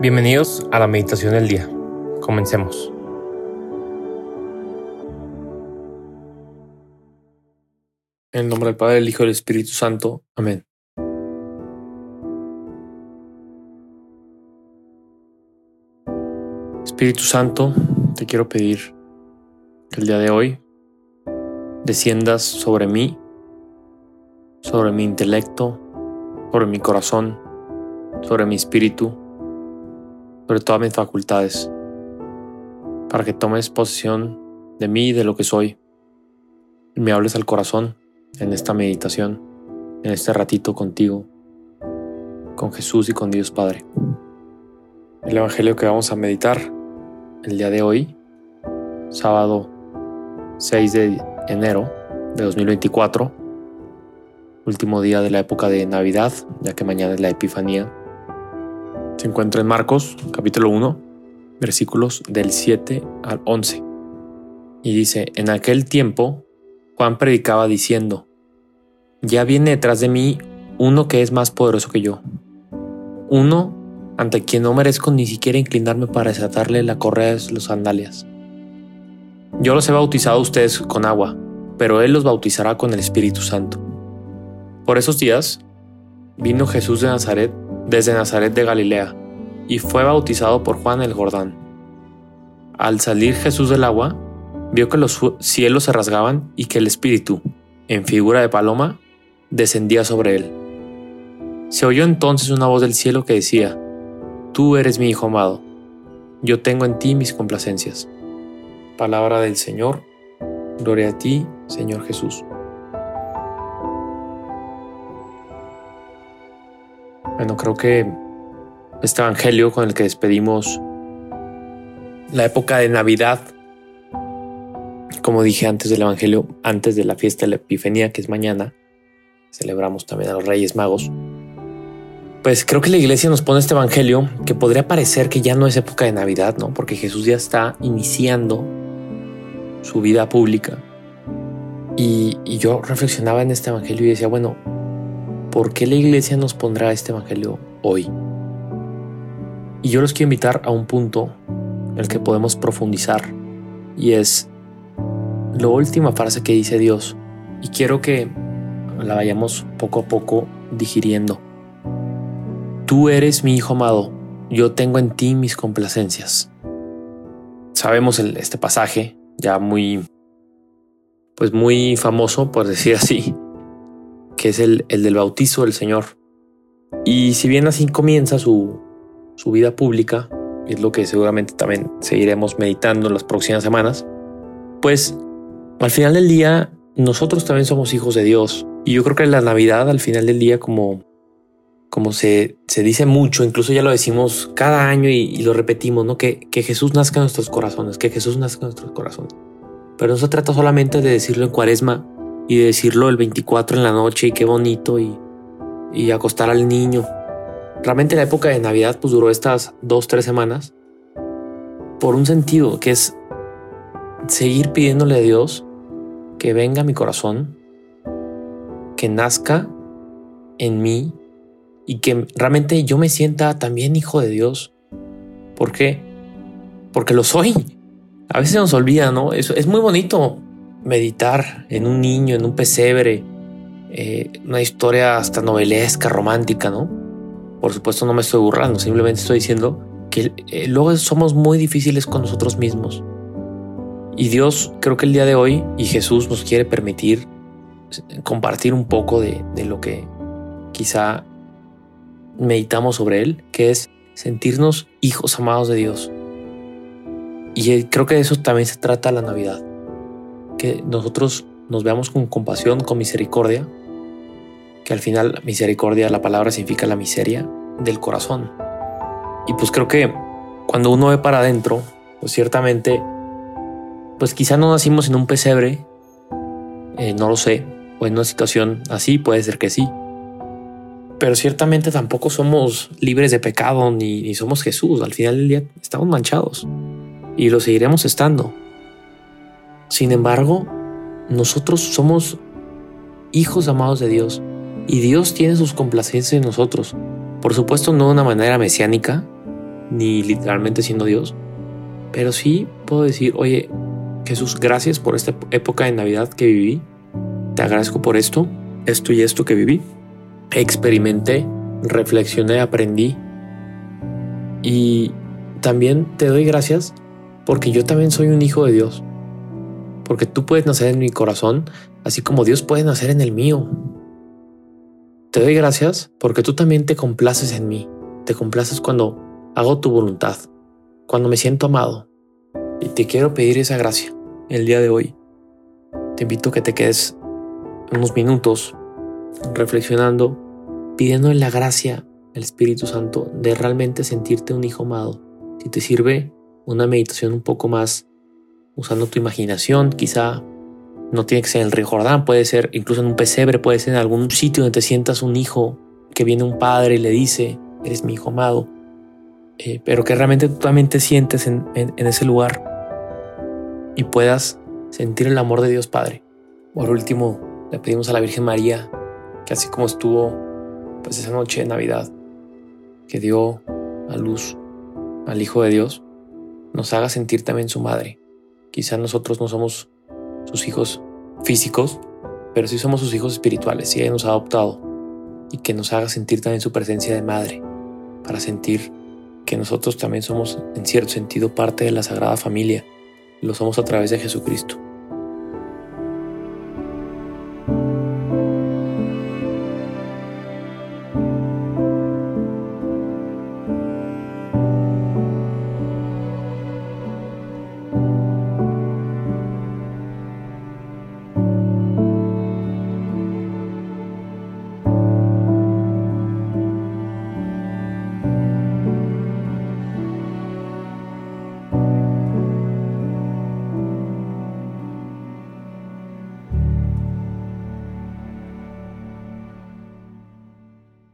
Bienvenidos a la meditación del día. Comencemos. En el nombre del Padre, del Hijo y del Espíritu Santo. Amén. Espíritu Santo, te quiero pedir que el día de hoy desciendas sobre mí, sobre mi intelecto, sobre mi corazón, sobre mi espíritu sobre todas mis facultades, para que tomes posesión de mí y de lo que soy, y me hables al corazón en esta meditación, en este ratito contigo, con Jesús y con Dios Padre. El Evangelio que vamos a meditar el día de hoy, sábado 6 de enero de 2024, último día de la época de Navidad, ya que mañana es la Epifanía se encuentra en Marcos capítulo 1, versículos del 7 al 11. Y dice, en aquel tiempo Juan predicaba diciendo, ya viene detrás de mí uno que es más poderoso que yo, uno ante quien no merezco ni siquiera inclinarme para desatarle la correa de los sandalias. Yo los he bautizado a ustedes con agua, pero Él los bautizará con el Espíritu Santo. Por esos días vino Jesús de Nazaret desde Nazaret de Galilea, y fue bautizado por Juan el Jordán. Al salir Jesús del agua, vio que los cielos se rasgaban y que el Espíritu, en figura de paloma, descendía sobre él. Se oyó entonces una voz del cielo que decía, Tú eres mi Hijo amado, yo tengo en ti mis complacencias. Palabra del Señor, gloria a ti, Señor Jesús. Bueno, creo que este Evangelio con el que despedimos la época de Navidad, como dije antes del Evangelio, antes de la fiesta de la Epifanía, que es mañana, celebramos también a los Reyes Magos. Pues creo que la iglesia nos pone este Evangelio que podría parecer que ya no es época de Navidad, ¿no? Porque Jesús ya está iniciando su vida pública. Y, y yo reflexionaba en este Evangelio y decía, bueno, ¿por qué la iglesia nos pondrá este Evangelio hoy? Y yo los quiero invitar a un punto en el que podemos profundizar y es la última frase que dice Dios y quiero que la vayamos poco a poco digiriendo. Tú eres mi hijo amado, yo tengo en ti mis complacencias. Sabemos este pasaje ya muy, pues muy famoso, por decir así, que es el, del bautizo del Señor. Y si bien así comienza su, su vida pública, es lo que seguramente también seguiremos meditando en las próximas semanas, pues al final del día nosotros también somos hijos de Dios. Y yo creo que la Navidad al final del día, como, como se, se dice mucho, incluso ya lo decimos cada año y, lo repetimos, ¿no? Que, que Jesús nazca en nuestros corazones, que Jesús nazca en nuestros corazones. Pero no se trata solamente de decirlo en cuaresma, y decirlo el 24 en la noche y qué bonito y, y acostar al niño. Realmente la época de Navidad pues duró estas dos, tres semanas por un sentido que es seguir pidiéndole a Dios que venga a mi corazón, que nazca en mí y que realmente yo me sienta también hijo de Dios. ¿Por qué? Porque lo soy. A veces nos olvida, ¿no? Eso es muy bonito meditar en un niño, en un pesebre, eh, una historia hasta novelesca, romántica, ¿no? Por supuesto no me estoy burlando, simplemente estoy diciendo que eh, luego somos muy difíciles con nosotros mismos. Y Dios creo que el día de hoy y Jesús nos quiere permitir compartir un poco de, lo que quizá meditamos sobre Él, que es sentirnos hijos amados de Dios. Y eh, creo que de eso también se trata la Navidad que nosotros nos veamos con compasión, con misericordia, que al final misericordia, la palabra significa la miseria del corazón. Y pues creo que cuando uno ve para adentro, pues ciertamente, pues quizá no nacimos en un pesebre, eh, no lo sé, o en una situación así, puede ser que sí. Pero ciertamente tampoco somos libres de pecado ni, ni somos Jesús. Al final del día estamos manchados y lo seguiremos estando. Sin embargo, nosotros somos hijos amados de Dios y Dios tiene sus complacencias en nosotros. Por supuesto, no de una manera mesiánica, ni literalmente siendo Dios, pero sí puedo decir, oye, Jesús, gracias por esta época de Navidad que viví. Te agradezco por esto, esto y esto que viví. Experimenté, reflexioné, aprendí. Y también te doy gracias porque yo también soy un hijo de Dios. Porque tú puedes nacer en mi corazón, así como Dios puede nacer en el mío. Te doy gracias porque tú también te complaces en mí. Te complaces cuando hago tu voluntad, cuando me siento amado. Y te quiero pedir esa gracia el día de hoy. Te invito a que te quedes unos minutos reflexionando, pidiendo la gracia del Espíritu Santo de realmente sentirte un hijo amado. Si te sirve una meditación un poco más usando tu imaginación, quizá no tiene que ser en el río Jordán, puede ser incluso en un pesebre, puede ser en algún sitio donde te sientas un hijo, que viene un padre y le dice, eres mi hijo amado, eh, pero que realmente tú también te sientes en, en ese lugar y puedas sentir el amor de Dios Padre. Por último, le pedimos a la Virgen María que así como estuvo pues esa noche de Navidad, que dio a luz al Hijo de Dios, nos haga sentir también su madre. Quizá nosotros no somos sus hijos físicos, pero sí somos sus hijos espirituales y ella nos ha adoptado y que nos haga sentir también su presencia de madre, para sentir que nosotros también somos en cierto sentido parte de la Sagrada Familia, lo somos a través de Jesucristo.